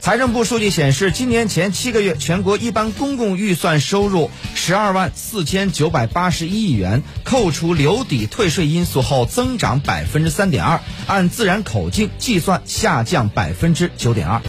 财政部数据显示今年前七个月全国一般公共预算收入十二万四千九百八十一亿元扣除留抵退税因素后增长百分之三点二按自然口径计算下降百分之九点二。